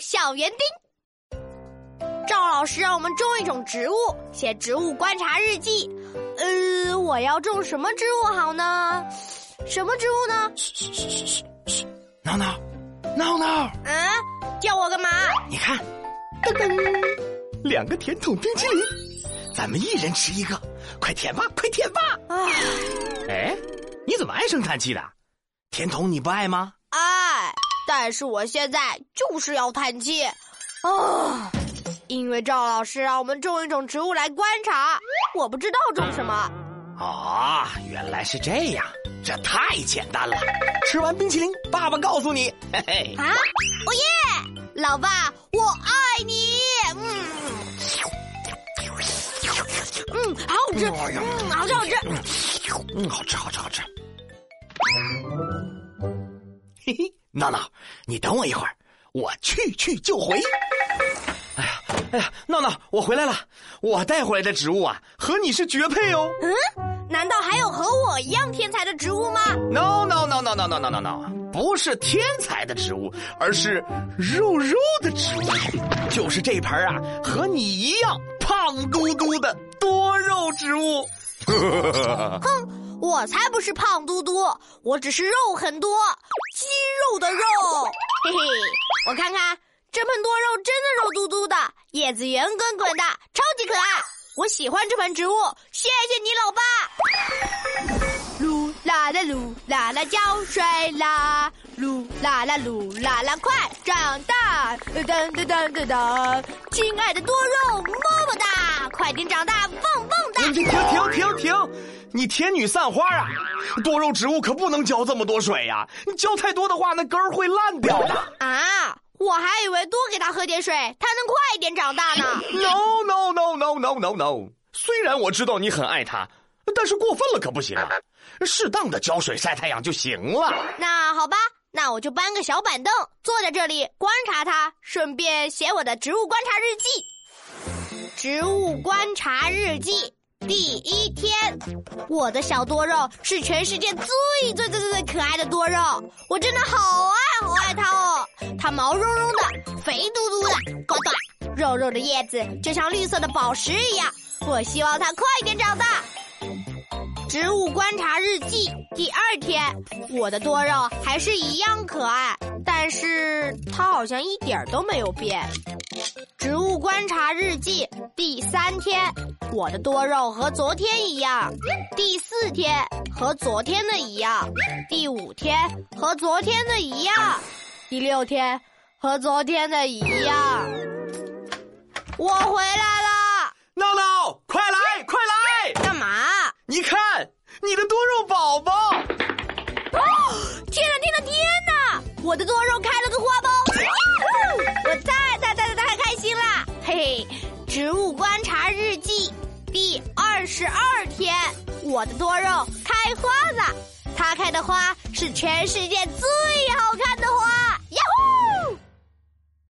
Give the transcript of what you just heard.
小园丁。赵老师让我们种一种植物，写植物观察日记。呃，我要种什么植物好呢？什么植物呢？嘘嘘嘘嘘嘘嘘，闹闹，闹闹，嗯，叫我干嘛？你看，噔噔，两个甜筒冰淇淋，咱们一人吃一个，快舔吧，快舔吧！啊，哎，你怎么唉声叹气的？甜筒你不爱吗？爱，但是我现在就是要叹气。啊，因为赵老师让我们种一种植物来观察，我不知道种什么。哦，原来是这样，这太简单了。吃完冰淇淋，爸爸告诉你，嘿嘿。啊，哦耶！老爸，我爱你。嗯，嗯，好好吃，嗯，好吃好吃。嗯，好吃，好吃，好吃。嘿嘿，闹闹，你等我一会儿，我去去就回。哎呀，哎呀，闹闹，我回来了。我带回来的植物啊，和你是绝配哦。嗯，难道还有和我一样天才的植物吗？No no no no no no no 不是天才的植物，而是肉肉的植物，就是这盆啊，和你一样胖嘟嘟的多肉植物。哼，我才不是胖嘟嘟，我只是肉很多，肌肉的肉。嘿嘿，我看看这盆多肉，真的肉嘟嘟的，叶子圆滚滚的，超级可爱。我喜欢这盆植物，谢谢你，老爸。噜啦啦噜啦啦浇水啦，噜啦啦噜啦啦快长大，噔噔噔噔噔，亲爱的多肉，么么哒，快点长大，棒棒哒。停停停停！你天女散花啊！多肉植物可不能浇这么多水呀！你浇太多的话，那根儿会烂掉的。啊！我还以为多给它喝点水，它能快一点长大呢。No no no no no no no！虽然我知道你很爱它，但是过分了可不行啊！适当的浇水、晒太阳就行了。那好吧，那我就搬个小板凳，坐在这里观察它，顺便写我的植物观察日记。植物观察日记第一天，我的小多肉是全世界最最最最最可爱的多肉，我真的好爱好爱它哦！它毛茸茸的，肥嘟嘟的，呱呱，肉肉的叶子就像绿色的宝石一样。我希望它快点长大。观察日记第二天，我的多肉还是一样可爱，但是它好像一点都没有变。植物观察日记第三天，我的多肉和昨天一样。第四天和昨天的一样。第五天和昨天的一样。第六天和昨天的一样。我回来我的多肉开了个花苞，我太太太太太开心啦！嘿嘿，植物观察日记第二十二天，我的多肉开花了，它开的花是全世界最好看的花。